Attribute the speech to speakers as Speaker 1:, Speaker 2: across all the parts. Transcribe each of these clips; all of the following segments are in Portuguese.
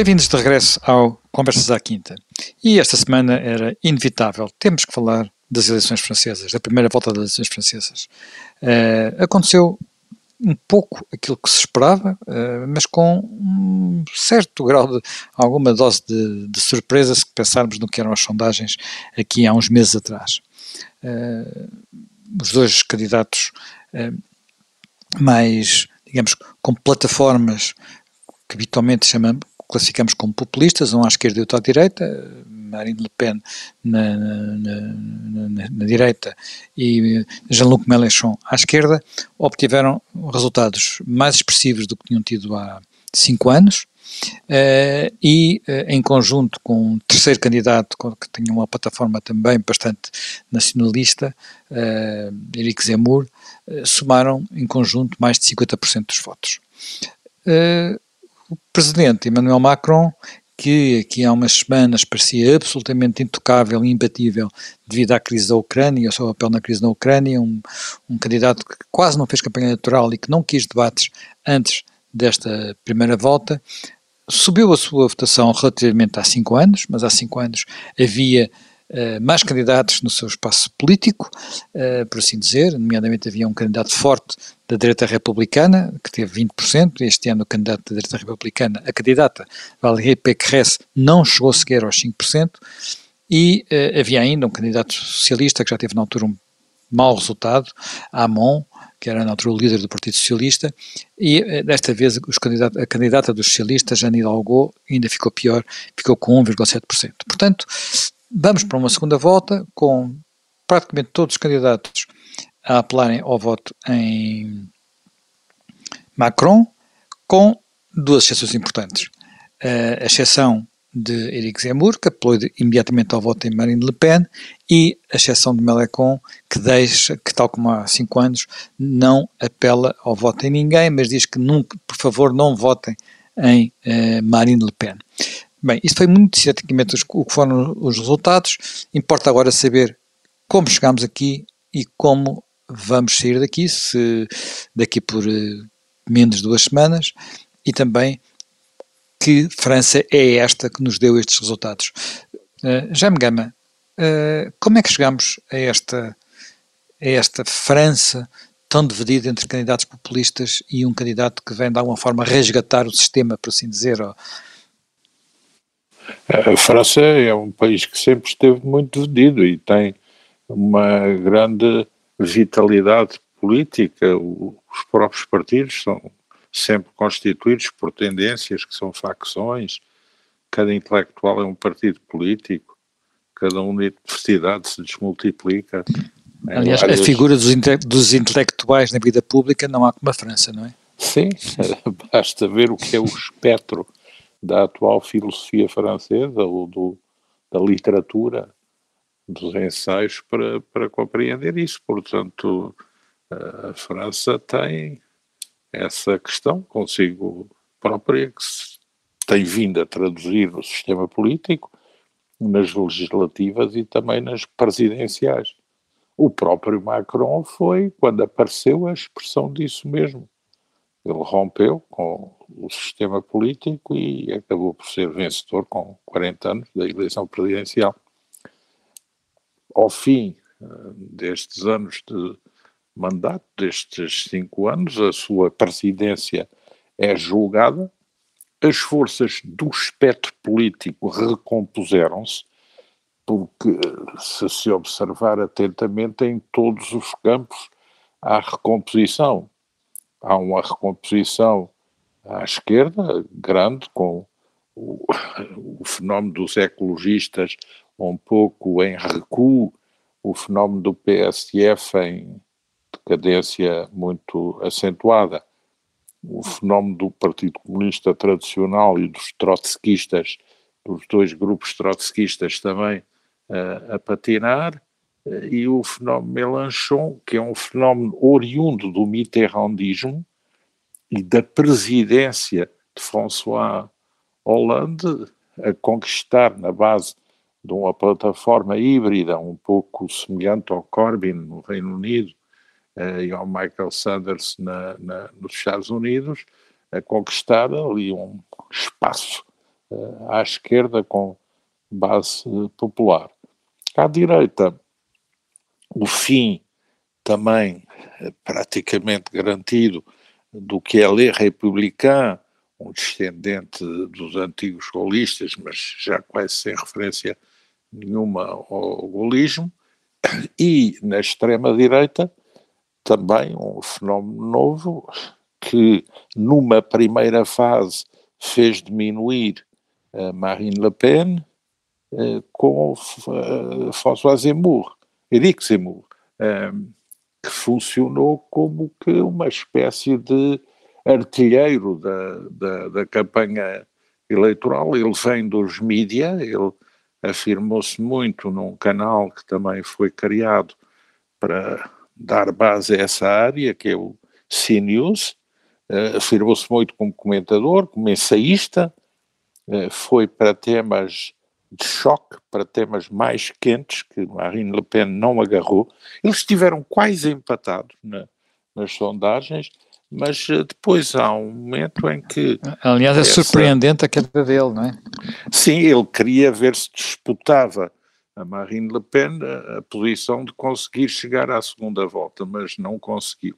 Speaker 1: Bem-vindos de regresso ao Conversas à Quinta. E esta semana era inevitável, temos que falar das eleições francesas, da primeira volta das eleições francesas. Uh, aconteceu um pouco aquilo que se esperava, uh, mas com um certo grau de alguma dose de, de, surpresa se pensarmos no que eram as sondagens aqui há uns meses atrás. Uh, os dois candidatos mais, digamos, com plataformas que habitualmente chamamos, classificamos como populistas, um à esquerda e outro à direita, Marine Le Pen na, na, na, na direita e Jean-Luc Mélenchon à esquerda, obtiveram resultados mais expressivos do que tinham tido há cinco anos, Uh, e uh, em conjunto com um terceiro candidato que tinha uma plataforma também bastante nacionalista, uh, Eric Zemmour, somaram em conjunto mais de 50% dos votos o presidente Emmanuel Macron, que aqui há umas semanas parecia absolutamente intocável e imbatível devido à crise da Ucrânia, ao seu papel na crise da Ucrânia, um, um candidato que quase não fez campanha eleitoral e que não quis debates antes desta primeira volta, subiu a sua votação relativamente há cinco anos, mas há cinco anos havia uh, mais candidatos no seu espaço político, uh, por assim dizer, nomeadamente havia um candidato forte da direita republicana, que teve 20%, este ano o candidato da direita republicana, a candidata Valérie Pécresse, não chegou sequer aos 5%, e uh, havia ainda um candidato socialista que já teve na altura um mau resultado, Amon, que era na altura o líder do Partido Socialista, e uh, desta vez a candidata dos socialistas, Jane Hidalgo, ainda ficou pior, ficou com 1,7%. Portanto, vamos para uma segunda volta com praticamente todos os candidatos a apelarem ao voto em Macron, com duas exceções importantes. a exceção de Eric Zemmour, que apelou imediatamente ao voto em Marine Le Pen, e a exceção de Melecon, que deixa, que tal como há cinco anos, não apela ao voto em ninguém, mas diz que nunca, por favor, não votem em uh, Marine Le Pen. Bem, isto foi muito sinteticamente o que foram os resultados. Importa agora saber como chegámos aqui e como vamos sair daqui, se daqui por uh, menos de duas semanas, e também que França é esta que nos deu estes resultados. Uh, Jaime Gama, uh, como é que chegamos a esta, a esta França tão dividida entre candidatos populistas e um candidato que vem de alguma forma resgatar o sistema, por assim dizer?
Speaker 2: A França é um país que sempre esteve muito dividido e tem uma grande vitalidade política, os próprios partidos são sempre constituídos por tendências que são facções, cada intelectual é um partido político, cada universidade se desmultiplica.
Speaker 1: Aliás, várias... a figura dos, inte dos intelectuais na vida pública não há como a França, não é?
Speaker 2: Sim, basta ver o que é o espectro da atual filosofia francesa ou do, da literatura dos ensaios para, para compreender isso. Portanto, a França tem essa questão consigo própria que se tem vindo a traduzir no sistema político, nas legislativas e também nas presidenciais. O próprio Macron foi, quando apareceu, a expressão disso mesmo. Ele rompeu com o sistema político e acabou por ser vencedor com 40 anos da eleição presidencial ao fim eh, destes anos de mandato, destes cinco anos, a sua presidência é julgada, as forças do espectro político recompuseram-se, porque se se observar atentamente em todos os campos há recomposição. Há uma recomposição à esquerda, grande, com o, o fenómeno dos ecologistas um pouco em recuo, o fenómeno do PSF em decadência muito acentuada, o fenómeno do Partido Comunista tradicional e dos trotskistas, dos dois grupos trotskistas também uh, a patinar, uh, e o fenómeno Mélenchon, que é um fenómeno oriundo do mitterrandismo e da presidência de François Hollande a conquistar na base de uma plataforma híbrida, um pouco semelhante ao Corbyn no Reino Unido uh, e ao Michael Sanders na, na, nos Estados Unidos, a conquistar ali um espaço à esquerda com base popular. À direita, o fim também praticamente garantido do que é ler republicano, um descendente dos antigos golistas, mas já quase sem referência nenhuma ao golismo, e na extrema-direita também um fenómeno novo que numa primeira fase fez diminuir uh, Marine Le Pen uh, com uh, François Zemmour, Eric Zemmour, que funcionou como que uma espécie de artilheiro da, da, da campanha eleitoral. Ele vem dos mídia, ele afirmou-se muito num canal que também foi criado para dar base a essa área, que é o CNews, uh, afirmou-se muito como comentador, como ensaísta, uh, foi para temas de choque, para temas mais quentes, que Marine Le Pen não agarrou. Eles estiveram quase empatados na, nas sondagens, mas eh, depois há um momento em que.
Speaker 1: Aliás, é essa... surpreendente a queda dele, não é?
Speaker 2: Sim, ele queria ver se disputava a Marine Le Pen a, a posição de conseguir chegar à segunda volta, mas não conseguiu.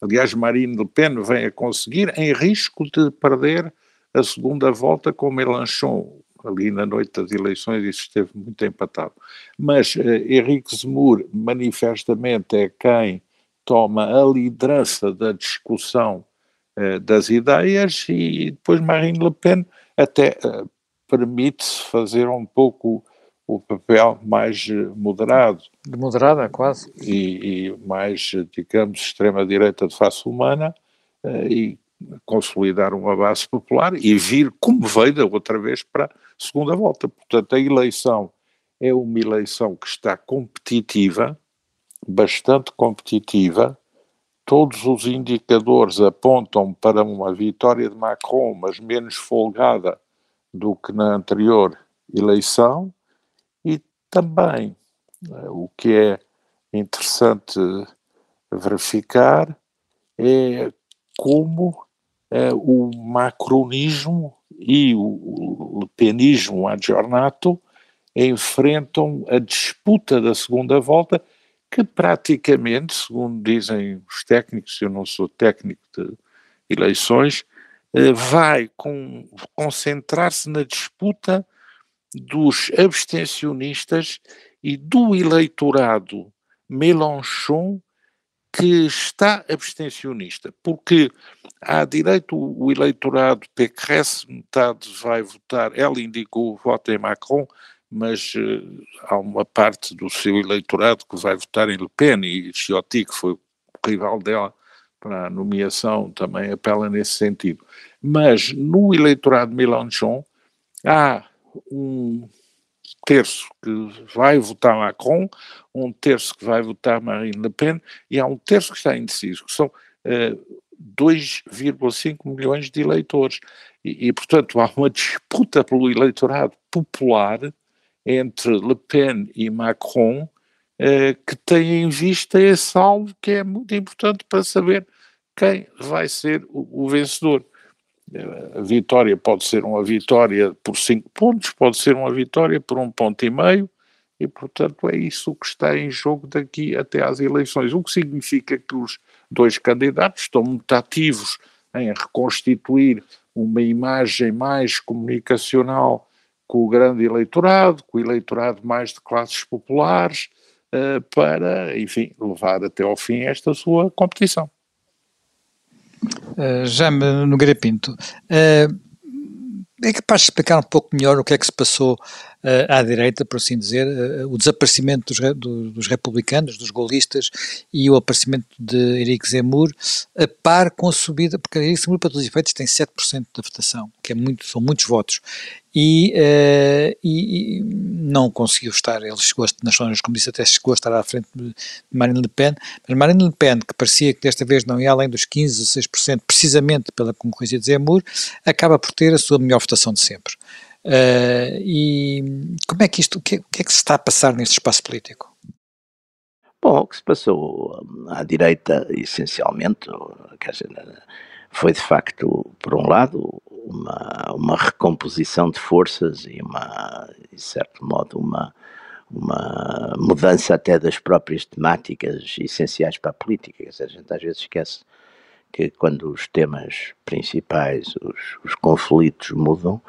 Speaker 2: Aliás, Marine Le Pen vem a conseguir em risco de perder a segunda volta com Mélenchon. Ali na noite das eleições isso esteve muito empatado. Mas uh, Henrique Zemmour manifestamente é quem toma a liderança da discussão uh, das ideias e depois Marine Le Pen até uh, permite-se fazer um pouco o papel mais eh, moderado.
Speaker 1: De moderada, quase.
Speaker 2: E, e mais, digamos, extrema-direita de face humana uh, e consolidar uma base popular e vir como veio da outra vez para a segunda volta. Portanto, a eleição é uma eleição que está competitiva, bastante competitiva. Todos os indicadores apontam para uma vitória de Macron, mas menos folgada do que na anterior eleição. E também eh, o que é interessante verificar é como é, o macronismo e o lepenismo adjornato enfrentam a disputa da segunda volta que praticamente, segundo dizem os técnicos, eu não sou técnico de eleições, eh, vai concentrar-se na disputa dos abstencionistas e do eleitorado Mélenchon que está abstencionista, porque à direita o, eleitorado PQS, metade vai votar, ela indicou o voto em Macron, mas uh, há uma parte do seu eleitorado que vai votar em Le Pen e Ciotti, que foi o rival dela para a nomeação, também apela nesse sentido. Mas no eleitorado Mélenchon há um terço que vai votar Macron, um terço que vai votar Marine Le Pen e há um terço que está indeciso, que são uh, eh, 2,5 milhões de eleitores. E, e, portanto, há uma disputa pelo eleitorado popular entre Le Pen e Macron, eh, que tem em vista esse alvo que é muito importante para saber quem vai ser o, o vencedor. A vitória pode ser uma vitória por cinco pontos, pode ser uma vitória por um ponto e meio, e portanto é isso que está em jogo daqui até às eleições, o que significa que os dois candidatos estão muito ativos em reconstituir uma imagem mais comunicacional com o grande eleitorado, com o eleitorado mais de classes populares, uh, para, enfim, levar até ao fim esta sua competição.
Speaker 1: Uh, Jaime Nogueira Pinto, uh, é capaz de explicar um pouco melhor o que é que se passou à direita, por assim dizer, uh, o desaparecimento dos, do, dos, republicanos, dos golistas e o aparecimento de Eric Zemmour, a par com a subida, porque Eric Zemmour, para todos os efeitos, tem 7% da votação, que é muito, são muitos votos, e, uh, e, e, não conseguiu estar, ele chegou nas zonas, como disse, até chegou a estar à frente de Marine Le Pen, mas Marine Le Pen, que parecia que desta vez não ia além dos 15 ou 6%, precisamente pela concorrência de Zemmour, acaba por ter a sua melhor votação de sempre. Uh, e como é que isto, o que, o que, é que se está a passar neste espaço político?
Speaker 3: Bom, o que se passou hum, à direita, essencialmente, foi de facto, por um lado, uma, uma recomposição de forças e uma, de certo modo, uma, uma mudança até das próprias temáticas essenciais para a política. a gente às vezes esquece que quando os temas principais, os, os conflitos mudam,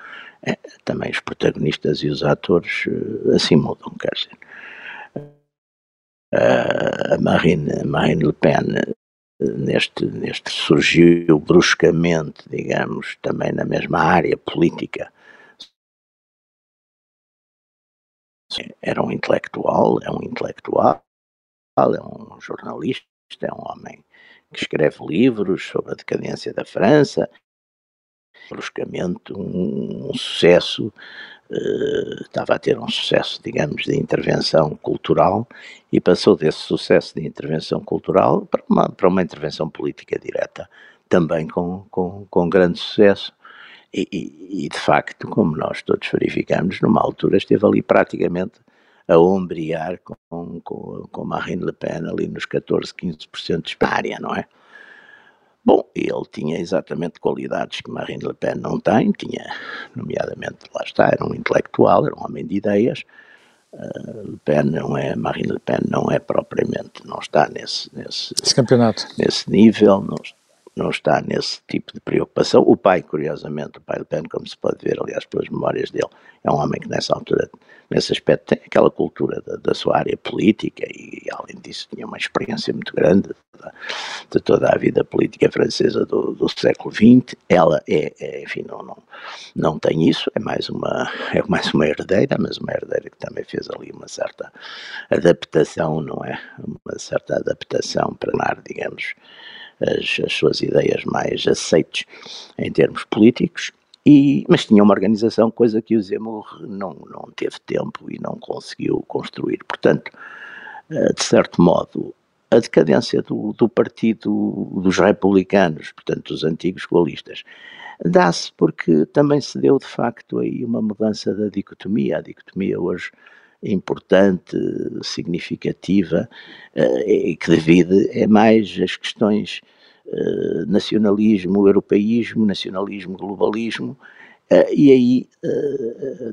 Speaker 3: é, também os protagonistas e os atores eh, assim mudam, quer dizer. a Marine, Marine Le Pen neste, neste surgiu bruscamente, digamos, também na mesma área política. Era um intelectual, é um intelectual, é um jornalista, é um homem que escreve livros sobre a decadência da França, bruscamente um, um sucesso uh, estava a ter um sucesso, digamos, de intervenção cultural e passou desse sucesso de intervenção cultural para uma, para uma intervenção política direta, também com, com, com grande sucesso. E, e, e, de facto, como nós todos verificamos, numa altura esteve ali praticamente a ombrear com, com, com Marine Le Pen ali nos 14, 15% de área, não é? Bom, ele tinha exatamente qualidades que Marine Le Pen não tem, tinha, nomeadamente, lá está, era um intelectual, era um homem de ideias. Uh, Le Pen não é, Marine Le Pen não é propriamente, não está nesse, nesse,
Speaker 1: Esse campeonato.
Speaker 3: nesse nível, não, não está nesse tipo de preocupação. O pai, curiosamente, o pai Le Pen, como se pode ver, aliás, pelas memórias dele, é um homem que nessa altura, nesse aspecto, tem aquela cultura da, da sua área política e, além disso, tinha uma experiência muito grande de, de toda a vida política francesa do, do século XX. Ela é, é, enfim, não, não, não tem isso, é mais, uma, é mais uma herdeira, mas uma herdeira que também fez ali uma certa adaptação, não é? Uma certa adaptação para, digamos, as, as suas ideias mais aceites em termos políticos, e, mas tinha uma organização, coisa que o Zemmour não, não teve tempo e não conseguiu construir. Portanto, eh, de certo modo, a decadência do, do Partido dos Republicanos, portanto, dos antigos coalistas, dá-se porque também se deu, de facto, aí uma mudança da dicotomia. A dicotomia hoje importante, significativa, eh, e que divide é mais as questões eh, nacionalismo, europeísmo, nacionalismo, globalismo, Uh, e aí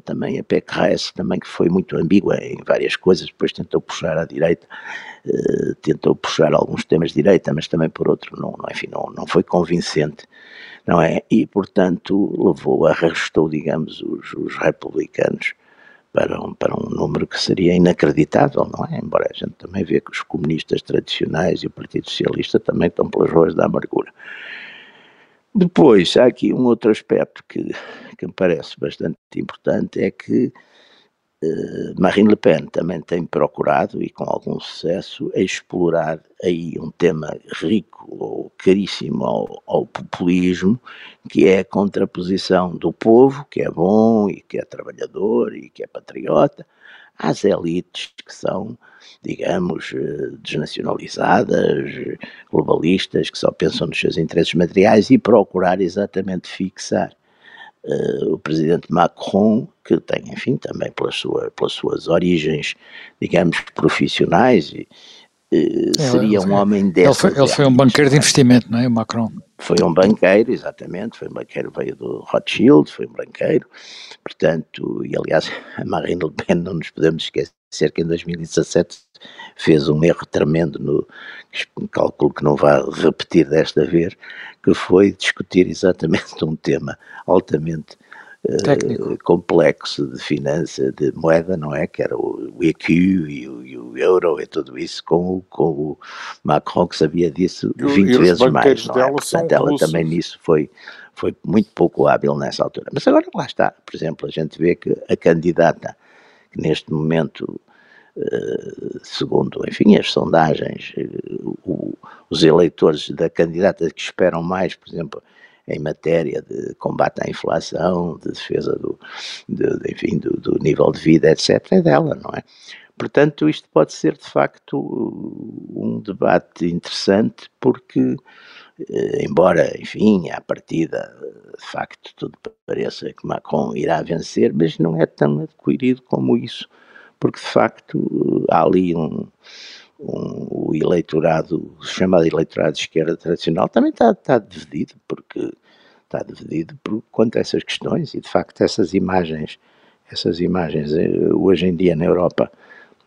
Speaker 3: também a PECRES, também que foi muito ambígua em várias coisas, depois tentou puxar à direita, tentou puxar alguns temas de direita, mas também por outro não, não, enfim, não, não foi convincente, não é? E portanto levou, arrastou, digamos, os, os republicanos para um, para um número que seria inacreditável, não é? Embora a gente também vê que os comunistas tradicionais e o Partido Socialista também estão pelas ruas da amargura. Depois, há aqui um outro aspecto que, que me parece bastante importante, é que Marine Le Pen também tem procurado, e com algum sucesso, explorar aí um tema rico ou caríssimo ao, ao, populismo, que é a contraposição do povo, que é bom e que é trabalhador e que é patriota, às elites que são, digamos, eh, desnacionalizadas, globalistas, que só pensam nos seus interesses materiais e procurar exatamente fixar o presidente Macron, que tem, enfim, também pela sua, pelas suas origens, digamos, profissionais, e, uh, seria um homem dessas.
Speaker 1: Ele foi, ele foi um banqueiro de investimento, não é, o Macron?
Speaker 3: Foi um banqueiro, exatamente, foi um banqueiro, veio do Rothschild, foi um banqueiro, portanto, e aliás, a Marine Le Pen, não nos podemos esquecer que em 2017 fez um erro tremendo, no, calculo que não vai repetir desta vez, que foi discutir exatamente um tema altamente uh, complexo de finança, de moeda, não é? Que era o, EQ e o, e o, euro e tudo isso, com, o, com o Macron que sabia disso 20 e vezes mais, não é? Portanto, ela russos. também nisso foi, foi muito pouco hábil nessa altura. Mas agora lá está, por exemplo, a gente vê que a candidata que neste momento segundo, enfim, as sondagens, uh, o, os eleitores da candidata que esperam mais, por exemplo, em matéria de combate à inflação, de defesa do, de, de, enfim, do, do, nível de vida, etc., é dela, não é? Portanto, isto pode ser de facto um debate interessante, porque, eh, embora, enfim, à partida, de facto, tudo pareça que Macron irá vencer, mas não é tão adquirido como isso, porque de facto há ali um, um, o eleitorado, chamado eleitorado de esquerda tradicional, também está, está dividido, porque está dividido por, quanto a essas questões, e de facto essas imagens, essas imagens eh, hoje em dia na Europa,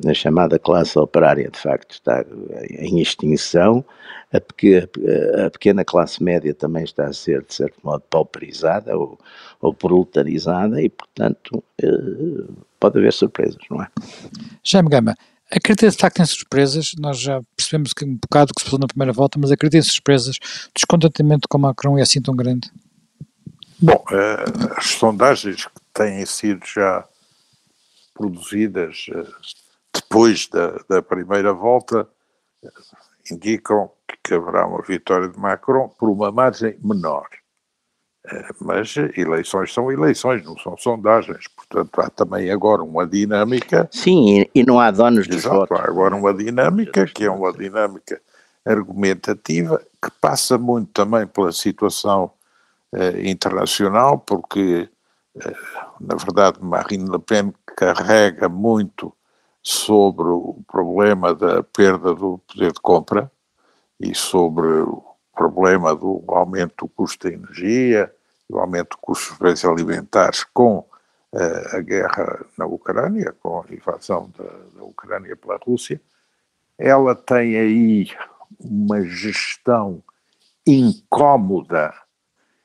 Speaker 3: na chamada classe operária, de facto está em extinção, a, pequena, a pequena classe média também está a ser, de certo modo, pauperizada ou, ou proletarizada e, portanto, eh, pode haver surpresas, não é?
Speaker 1: Jaime Gama, acredita de facto em surpresas, nós já percebemos que um bocado que se passou na primeira volta, mas acredita em surpresas, o descontentamento com Macron é assim tão grande?
Speaker 2: Bom, eh, as sondagens que têm sido já produzidas eh, depois da, da primeira volta eh, indicam que haverá uma vitória de Macron por uma margem menor. Mas eleições são eleições, não são sondagens. Portanto, há também agora uma dinâmica.
Speaker 3: Sim, e não há donos de voto.
Speaker 2: Há agora uma dinâmica que é uma dinâmica argumentativa que passa muito também pela situação eh, internacional, porque, eh, na verdade, Marine Le Pen carrega muito sobre o problema da perda do poder de compra e sobre o problema do aumento do custo da energia, o aumento do custo dos bens alimentares com uh, a guerra na Ucrânia, com a invasão da, da Ucrânia pela Rússia, ela tem aí uma gestão incómoda.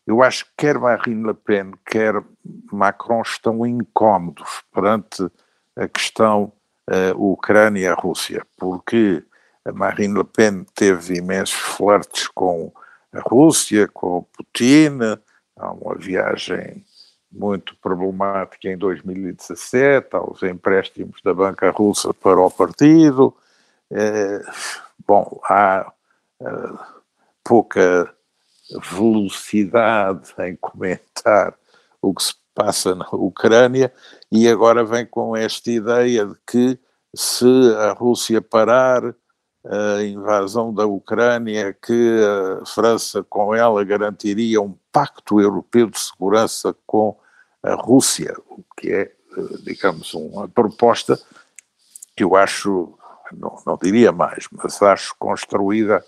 Speaker 2: Eu acho que quer Marine Le Pen, quer Macron estão incómodos perante a questão uh, Ucrânia-Rússia, porque a Marine Le Pen teve imensos flertes com a Rússia, com Putin, há uma viagem muito problemática em 2017, aos empréstimos da banca russa para o partido. Eh, bom, há eh, pouca velocidade em comentar o que se passa na Ucrânia e agora vem com esta ideia de que se a Rússia parar a invasão da Ucrânia, que a França com ela garantiria um pacto europeu de segurança com a Rússia, o que é, digamos, uma proposta que eu acho, não, não diria mais, mas acho construída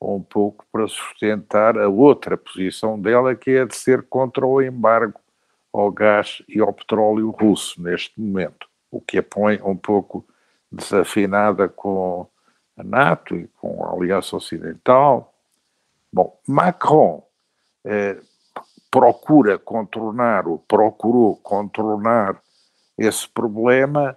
Speaker 2: um pouco para sustentar a outra posição dela, que é de ser contra o embargo ao gás e ao petróleo russo neste momento, o que a põe um pouco desafinada com a NATO e com a Aliança Ocidental. Bom, Macron eh, procura contornar, ou procurou contornar esse problema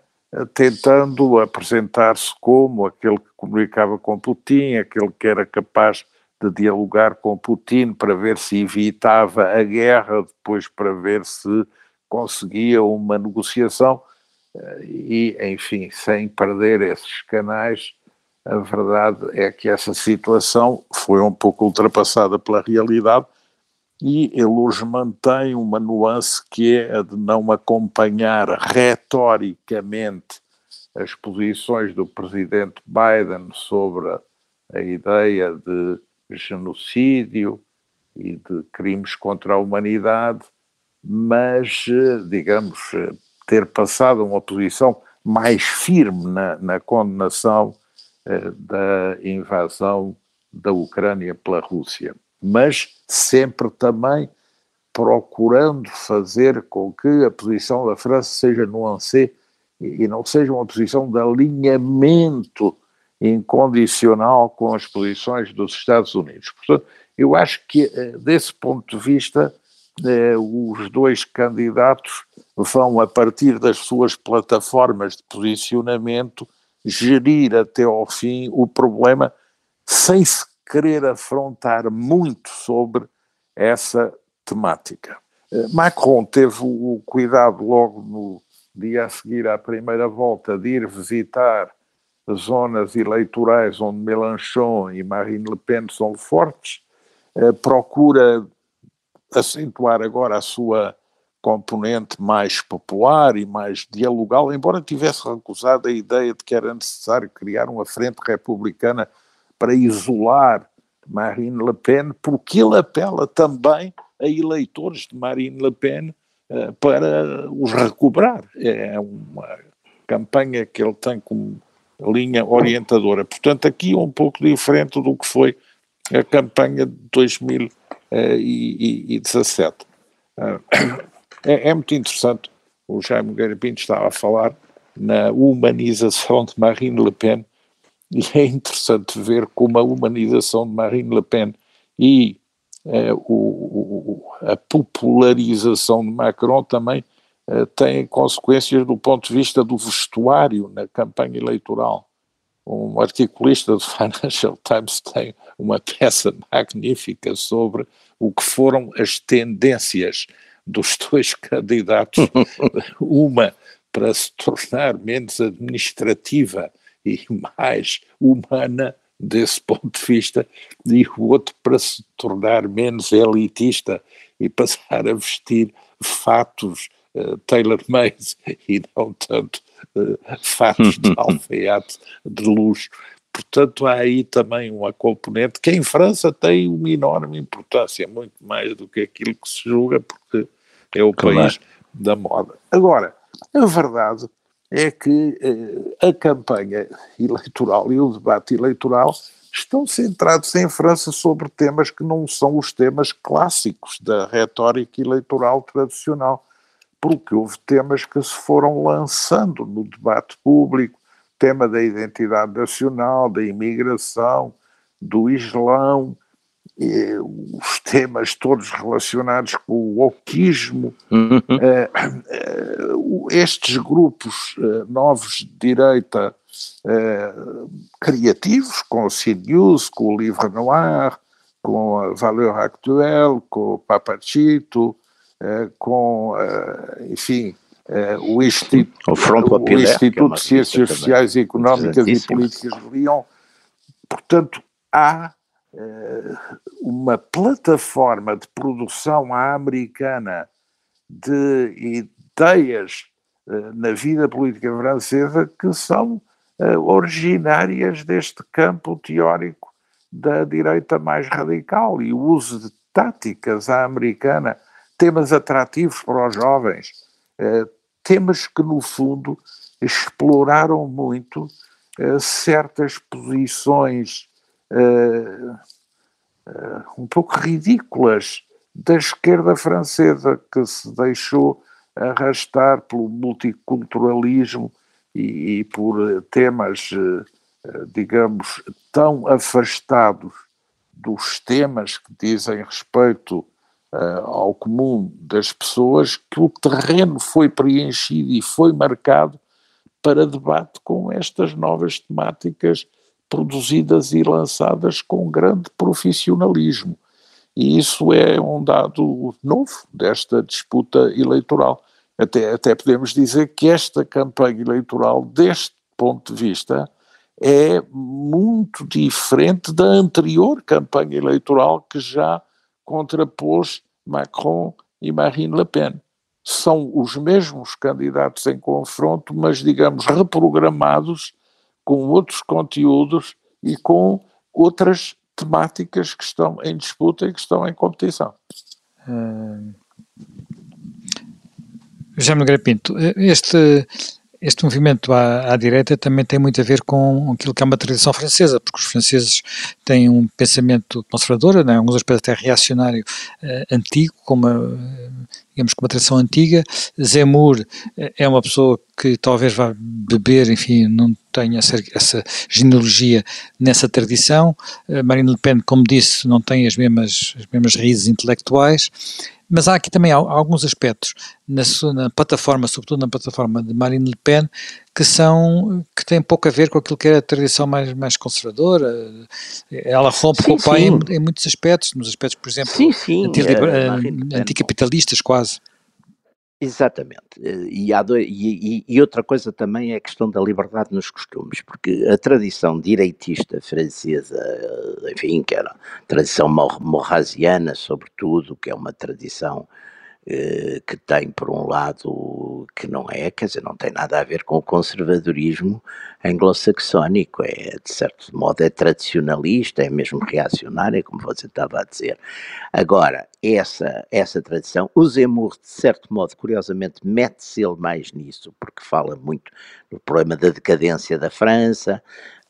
Speaker 2: tentando apresentar-se como aquele que comunicava com Putin, aquele que era capaz de dialogar com Putin para ver se evitava a guerra, depois para ver se conseguia uma negociação e, enfim, sem perder esses canais, a verdade é que essa situação foi um pouco ultrapassada pela realidade e ele hoje mantém uma nuance que é a de não acompanhar retoricamente as posições do presidente Biden sobre a ideia de genocídio e de crimes contra a humanidade, mas, digamos, ter passado uma posição mais firme na, na condenação eh, da invasão da Ucrânia pela Rússia. Mas sempre também procurando fazer com que a posição da França seja nuancée e não seja uma posição de alinhamento incondicional com as posições dos Estados Unidos. Portanto, eu acho que, eh, desse ponto de vista, eh, os dois candidatos vão, a partir das suas plataformas de posicionamento, gerir até ao fim o problema sem se querer afrontar muito sobre essa temática. Eh, Macron teve o cuidado logo no dia a seguir à primeira volta de ir visitar zonas eleitorais onde Mélenchon e Marine Le Pen são fortes, eh, procura acentuar agora a sua componente mais popular e mais dialogal, embora tivesse recusado a ideia de que era necessário criar uma frente republicana para isolar Marine Le Pen, porque ele apela também a eleitores de Marine Le Pen uh, para os recobrar. É uma campanha que ele tem como linha orientadora. Portanto, aqui um pouco diferente do que foi a campanha de 2017. Eh, é, é muito interessante, o Jaime Nogueira estava a falar na humanização de Marine Le Pen, e é interessante ver como a humanização de Marine Le Pen e eh, o, o, a popularização de Macron também têm consequências do ponto de vista do vestuário na campanha eleitoral. Um articulista do Financial Times tem uma peça magnífica sobre o que foram as tendências dos dois candidatos, uma para se tornar menos administrativa e mais humana desse ponto de vista, e o outro para se tornar menos elitista e passar a vestir fatos uh, tailor-made e não tanto uh, fatos de alfaiate de luxo. Portanto, há aí também uma componente que em França tem uma enorme importância, muito mais do que aquilo que se julga, porque é o claro. país da moda. Agora, a verdade é que eh, a campanha eleitoral e o debate eleitoral estão centrados em França sobre temas que não são os temas clássicos da retórica eleitoral tradicional, porque houve temas que se foram lançando no debate público, tema da identidade nacional, da imigração, do Islão, os temas todos relacionados com o oquismo, uhum. Eh, eh, estes grupos eh, novos de direita criativos, com o CNews, com o Livre Noir, com a Valeur Actuelle, com o Papachito, com, enfim, o, Instituto, o, o Instituto é de Ciências Sociais e Económicas e Políticas de Lyon. Portanto, há uma plataforma de produção à americana de ideias na vida política francesa que são originárias deste campo teórico da direita mais radical e o uso de táticas à americana, temas atrativos para os jovens, temas que no fundo exploraram muito certas posições uh, um pouco ridículas da esquerda francesa, que se deixou arrastar pelo multiculturalismo e, e por temas, digamos, tão afastados dos temas que dizem respeito ao comum das pessoas, que o terreno foi preenchido e foi marcado para debate com estas novas temáticas produzidas e lançadas com grande profissionalismo. E isso é um dado novo desta disputa eleitoral. Até, até podemos dizer que esta campanha eleitoral, deste ponto de vista, é muito diferente da anterior campanha eleitoral que já contrapôs Macron e Marine Le Pen. São os mesmos candidatos em confronto, mas, digamos, reprogramados com outros conteúdos e com outras temáticas que estão em disputa e que estão em competição. Uh,
Speaker 1: José Nogueira Pinto, este, este movimento à, à, direita também tem muito a ver com aquilo que é uma tradição francesa, porque os franceses têm um pensamento conservador, né, alguns aspectos até reacionário uh, antigo, como digamos, com uma tradição antiga. Zemmour eh, é uma pessoa que talvez vá beber, enfim, não tenha essa, essa genealogia nessa tradição. Uh, Marine Le Pen, como disse, não tem as mesmas, as mesmas raízes intelectuais. Mas há aqui também alguns aspectos na, na, plataforma, sobretudo na plataforma de Marine Le Pen, que são que têm pouco a ver com aquilo que era a tradição mais, mais conservadora. Ela rompe sim, com o pai em, em, muitos aspectos, nos aspectos, por exemplo, sim, sim, uh, anticapitalistas quase.
Speaker 3: Exatamente. E, dois, e, e, outra coisa também é a questão da liberdade nos costumes, porque a tradição direitista francesa, enfim, que era a tradição morrasiana, sobretudo, que é uma tradição eh, que tem, por um lado, que não é, quer dizer, não tem nada a ver com o conservadorismo anglo-saxónico, é, de certo modo, é tradicionalista, é mesmo reacionário, como você estava a dizer. Agora, essa, essa tradição, o Zemmour, de certo modo, curiosamente, mete-se ele mais nisso, porque fala muito do problema da decadência da França,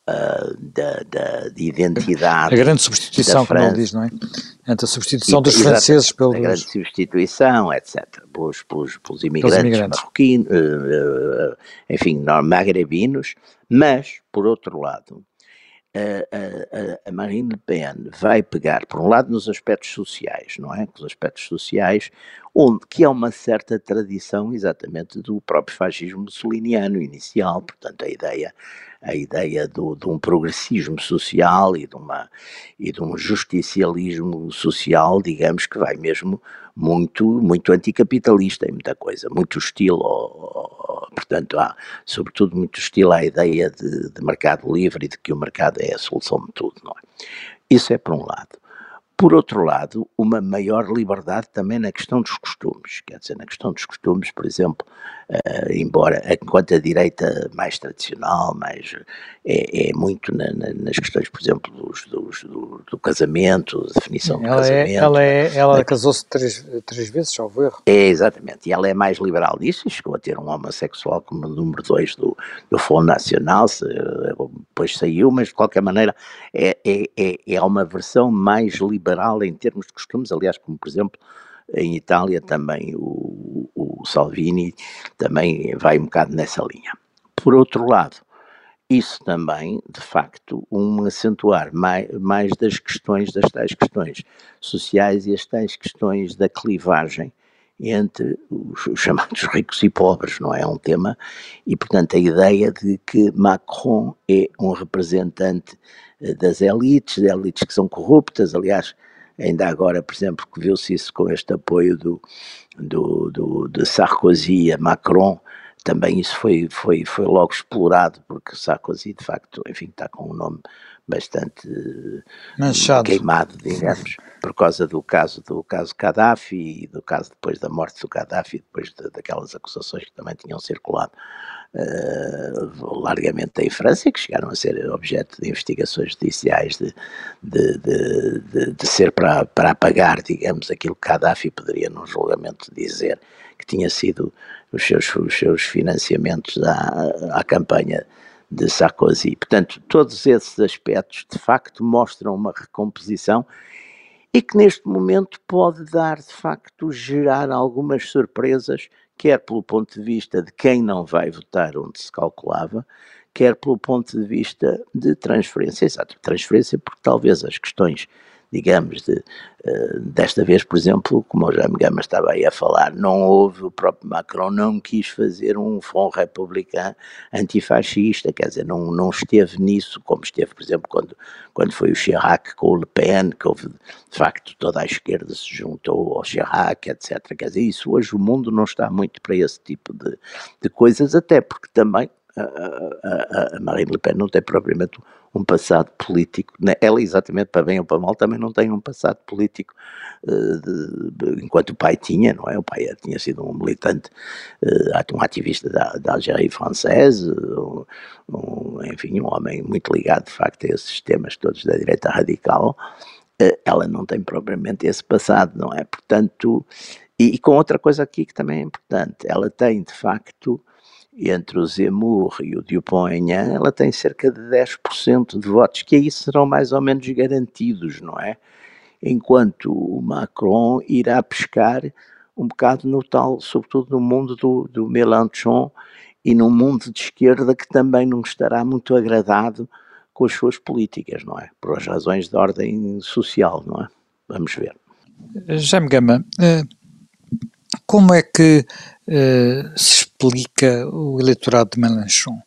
Speaker 3: uh, da, da, de identidade.
Speaker 1: A grande substituição, como ele diz, não é? Entre a substituição e, dos franceses pelos.
Speaker 3: A grande substituição, etc. Pelos, pelos, pelos imigrantes, imigrantes. marroquinos, uh, enfim, magrebinos, mas, por outro lado, a, a, a, Marine Le Pen vai pegar, por um lado, nos aspectos sociais, não é? Os aspectos sociais, onde, que é uma certa tradição exatamente do próprio fascismo mussoliniano inicial, portanto, a ideia a ideia do, de um progressismo social e de, uma, e de um justicialismo social, digamos, que vai mesmo muito, muito anticapitalista em muita coisa, muito hostil, portanto, há sobretudo muito hostil à ideia de, de mercado livre e de que o mercado é a solução de tudo, não é? Isso é por um lado. Por outro lado, uma maior liberdade também na questão dos costumes. Quer dizer, na questão dos costumes, por exemplo, uh, embora enquanto a direita mais tradicional, mais é, é muito na, na, nas questões, por exemplo, dos, dos, do, do, casamento, definição do
Speaker 1: ela
Speaker 3: é, casamento.
Speaker 1: É, ela é, ela é, casou-se três, três vezes, salvo erro.
Speaker 3: É, exatamente. E ela é mais liberal nisso e chegou a ter um homossexual como número dois do, do Fundo Nacional, se, depois saiu, mas de qualquer maneira é, é, é, é uma versão mais liberal em termos de costumes, aliás, como por exemplo em Itália também o, o Salvini também vai um bocado nessa linha. Por outro lado, isso também, de facto, um acentuar mais, mais das questões, das tais questões sociais e as tais questões da clivagem entre os chamados ricos e pobres, não é um tema, e portanto a ideia de que Macron é um representante eh, das elites, de elites que são corruptas, aliás, ainda agora, por exemplo, que viu-se isso com este apoio do, do, do, de Sarkozy a Macron, também isso foi, foi, foi logo explorado, porque Sarkozy, de facto, enfim, está com um nome bastante
Speaker 1: Manchado.
Speaker 3: queimado, digamos, por causa do caso do caso Gaddafi e do caso depois da morte do Gaddafi, depois de, daquelas acusações que também tinham circulado uh, largamente em França e que chegaram a ser objeto de investigações judiciais de, de, de, de, ser para, para apagar, digamos, aquilo que Gaddafi poderia num julgamento dizer que tinha sido os seus, os seus financiamentos à, à campanha de Sarkozy. Portanto, todos esses aspectos de facto mostram uma recomposição e que neste momento pode dar de facto gerar algumas surpresas, quer pelo ponto de vista de quem não vai votar onde se calculava, quer pelo ponto de vista de transferência. Exato, transferência porque talvez as questões digamos, de, uh, desta vez, por exemplo, como o Jaime Gama estava aí a falar, não houve, o próprio Macron não quis fazer um Front Republicano antifascista, quer dizer, não, não esteve nisso, como esteve, por exemplo, quando, quando foi o Chirac com o Le Pen, que houve, de facto, toda a esquerda se juntou ao Chirac, etc. Quer dizer, isso hoje o mundo não está muito para esse tipo de, de coisas, até porque também a, a, a Marine Le Pen não tem propriamente um passado político, né? ela exatamente para bem ou para mal também não tem um passado político uh, de, de, enquanto o pai tinha, não é? O pai tinha sido um militante, uh, um ativista da, da Algérie francesa, um, um, enfim, um homem muito ligado de facto a esses temas todos da direita radical, uh, ela não tem propriamente esse passado, não é? Portanto, e, e com outra coisa aqui que também é importante, ela tem de facto entre o Zemmour e o Dupont-Aignan, ela tem cerca de 10% de votos, que aí serão mais ou menos garantidos, não é? Enquanto o Macron irá pescar um bocado no tal, sobretudo no mundo do, do Mélenchon e no mundo de esquerda que também não estará muito agradado com as suas políticas, não é? Por as razões de ordem social, não é? Vamos ver.
Speaker 1: Jaime Gama, eh, como é que uh, se explica o eleitorado de Mélenchon?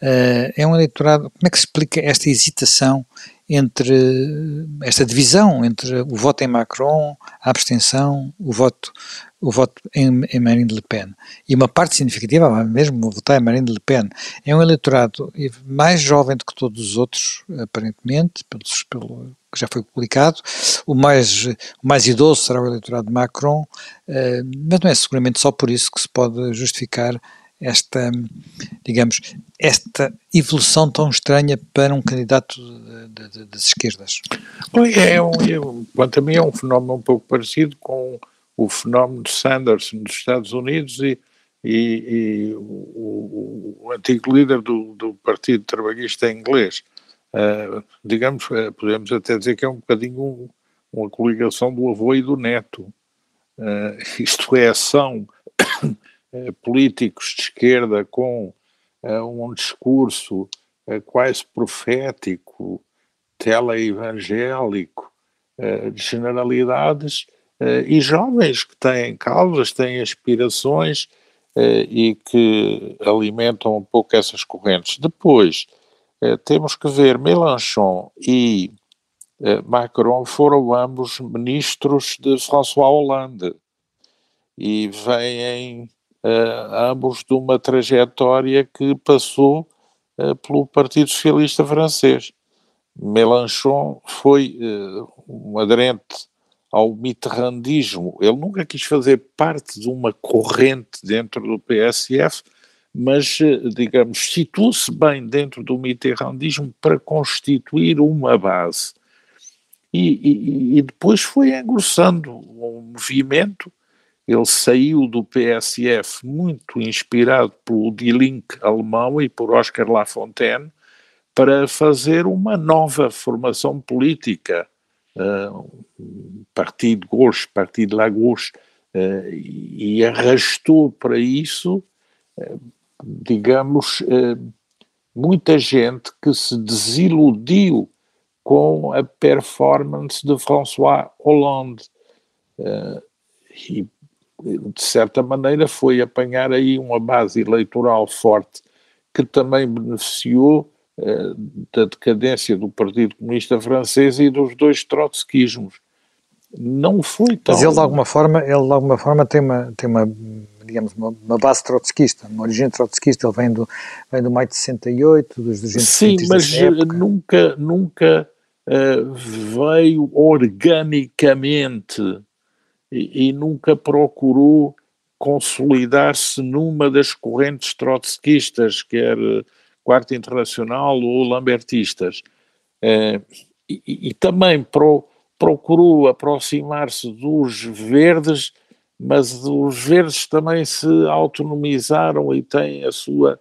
Speaker 1: Uh, é um eleitorado, como é que se explica esta hesitação entre esta divisão entre o voto em Macron, a abstenção, o voto o voto em, em Marine Le Pen. E uma parte significativa, mesmo votar em Marine Le Pen, é um eleitorado mais jovem do que todos os outros, aparentemente, pelos, pelo que já foi publicado. O mais, o mais idoso será o eleitorado de Macron, eh, mas não é seguramente só por isso que se pode justificar esta, digamos, esta evolução tão estranha para um candidato das esquerdas?
Speaker 2: É um, é, quanto a mim é um fenómeno um pouco parecido com o fenómeno de Sanders nos Estados Unidos e, e, e o, o, antigo líder do, do Partido Trabalhista inglês. Uh, digamos, uh, podemos até dizer que é um bocadinho um, uma coligação do avô e do neto. Uh, isto é, eh, políticos de esquerda com eh, um discurso eh, quase profético, teleevangélico, de generalidades, e jovens que têm causas, têm aspirações e que alimentam um pouco essas correntes. Depois, temos que ver Mélenchon e Macron foram ambos ministros de François Hollande e vêm uh, ambos de uma trajetória que passou pelo Partido Socialista Francês. Mélenchon foi um aderente ao mitterrandismo. Ele nunca quis fazer parte de uma corrente dentro do PSF, mas, digamos, situou-se bem dentro do mitterrandismo para constituir uma base. E, e, e depois foi engrossando um movimento ele saiu do PSF muito inspirado pelo Die Link alemão e por Oscar Lafontaine para fazer uma nova formação política, uh, Partido Gauche, Partido La Gauche, uh, e arrastou para isso, digamos, muita gente que se desiludiu com a performance de François Hollande. e de certa maneira, foi apanhar aí uma base eleitoral forte que também beneficiou eh, da decadência do Partido Comunista Francês e dos dois trotskismos. Não foi tão...
Speaker 1: Mas ele de alguma forma, ele de alguma forma tem uma, tem uma digamos, uma, uma base trotskista, uma origem trotskista, ele vem do, vem do maio de 68, dos 200
Speaker 2: Sim, mas nunca, nunca uh, veio organicamente e, e nunca procurou consolidar-se numa das correntes trotskistas, quer Quarto Internacional ou Lambertistas. Eh, e, e, também pro, procurou aproximar-se dos verdes, mas os verdes também se autonomizaram e têm a sua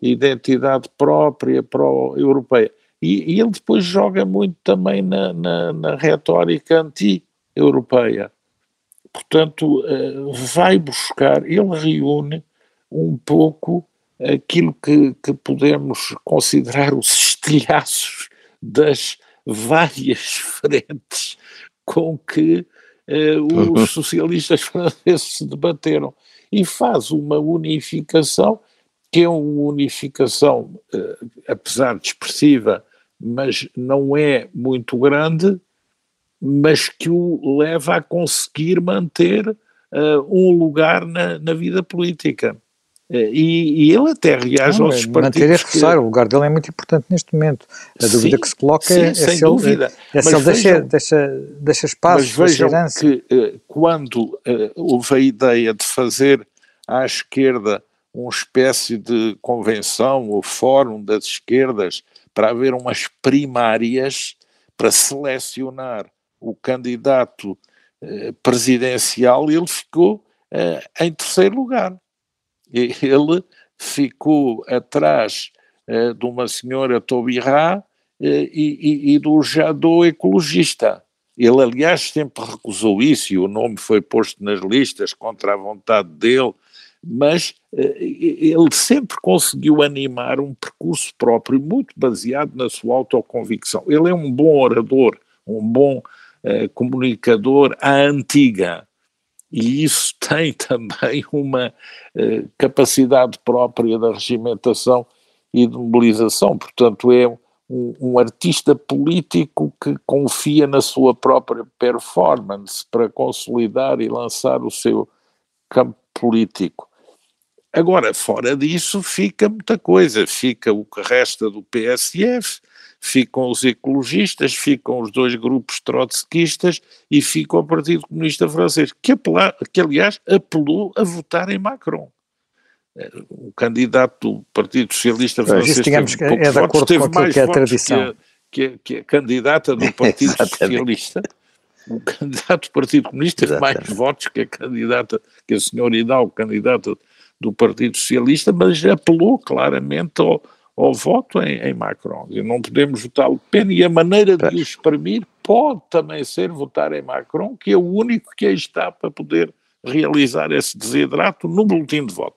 Speaker 2: identidade própria pró-europeia. E, e, ele depois joga muito também na, na, na retórica anti-europeia portanto, eh, vai buscar, ele reúne um pouco aquilo que, que podemos considerar os estilhaços das várias frentes com que eh, os socialistas franceses se debateram e faz uma unificação que é uma unificação, eh, apesar de expressiva, mas não é muito grande, mas que o leva a conseguir manter uh, um lugar na, na vida política. Uh, e, e, ele até reage não, aos partidos.
Speaker 1: Manter e reforçar, que... o lugar dele é muito importante neste momento. A sim, dúvida que se coloca sim, é, se dúvida. ele, é se ele deixa, deixa, deixa espaço
Speaker 2: mas vejam que uh, quando houve a ideia de fazer à esquerda uma espécie de convenção ou fórum das esquerdas para haver umas primárias para selecionar o candidato eh, presidencial, ele ficou eh, em terceiro lugar. Ele ficou atrás eh, de uma senhora Taubira e, e, e, do Jadot ecologista. Ele, aliás, sempre recusou isso e o nome foi posto nas listas contra a vontade dele, mas ele sempre conseguiu animar um percurso próprio, muito baseado na sua autoconvicção. Ele é um bom orador, um bom eh, comunicador à antiga. E isso tem também uma eh, capacidade própria da regimentação e de mobilização. Portanto, é um, um, artista político que confia na sua própria performance para consolidar e lançar o seu campo político. Agora, fora disso, fica muita coisa. Fica o que resta do PSF, ficam os ecologistas, ficam os dois grupos trotskistas e fica o Partido Comunista Francês, que, apela, que aliás apelou a votar em Macron. Eh, o candidato do Partido Socialista Francês
Speaker 1: Isso, digamos,
Speaker 2: teve
Speaker 1: é de acordo
Speaker 2: teve
Speaker 1: com
Speaker 2: mais
Speaker 1: que é a
Speaker 2: votos
Speaker 1: tradição.
Speaker 2: Que a, que, a, que a candidata do Partido Socialista o candidato do Partido Comunista teve mais votos que a candidata, que a senhora Hidalgo, candidata do Partido Socialista, mas apelou claramente ao, ao voto em, em Macron. E não podemos votar Le Pen e a maneira de o exprimir pode também ser votar em Macron, que é o único que aí está para poder realizar esse desidrato no boletim de voto.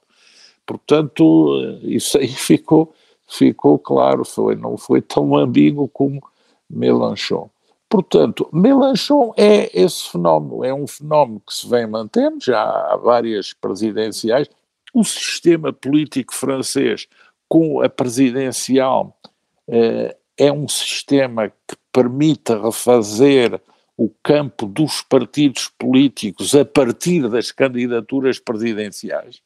Speaker 2: Portanto, isso aí ficou, ficou claro, foi, não foi tão ambíguo como Mélenchon. Portanto, Mélenchon é esse fenómeno, é um fenómeno que se vem mantendo, já há várias presidenciais. O sistema político francês com a presidencial eh, é um sistema que permite refazer o campo dos partidos políticos a partir das candidaturas presidenciais.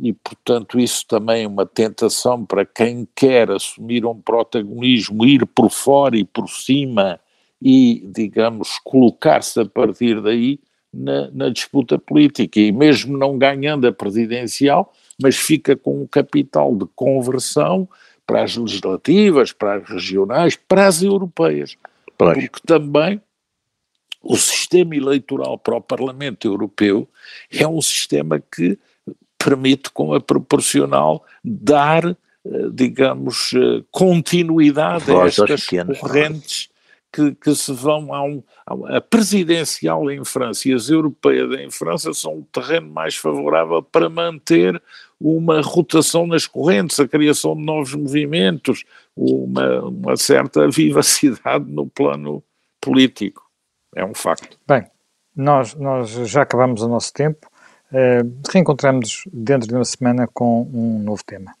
Speaker 2: E, portanto, isso também é uma tentação para quem quer assumir um protagonismo, ir por fora e por cima e, digamos, colocar-se a partir daí na, na, disputa política. E mesmo não ganhando a presidencial, mas fica com um capital de conversão para as legislativas, para as regionais, para as europeias. Porque também o sistema eleitoral para o Parlamento Europeu é um sistema que permite, com a proporcional, dar, eh, digamos, eh, continuidade a estas correntes que, que se vão a um. A presidencial em França e as europeias em França são o terreno mais favorável para manter uma rotação nas correntes, a criação de novos movimentos, uma, uma certa vivacidade no plano político. É um facto.
Speaker 1: Bem, nós, nós já acabamos o nosso tempo. Uh, reencontramos dentro de uma semana com um novo tema.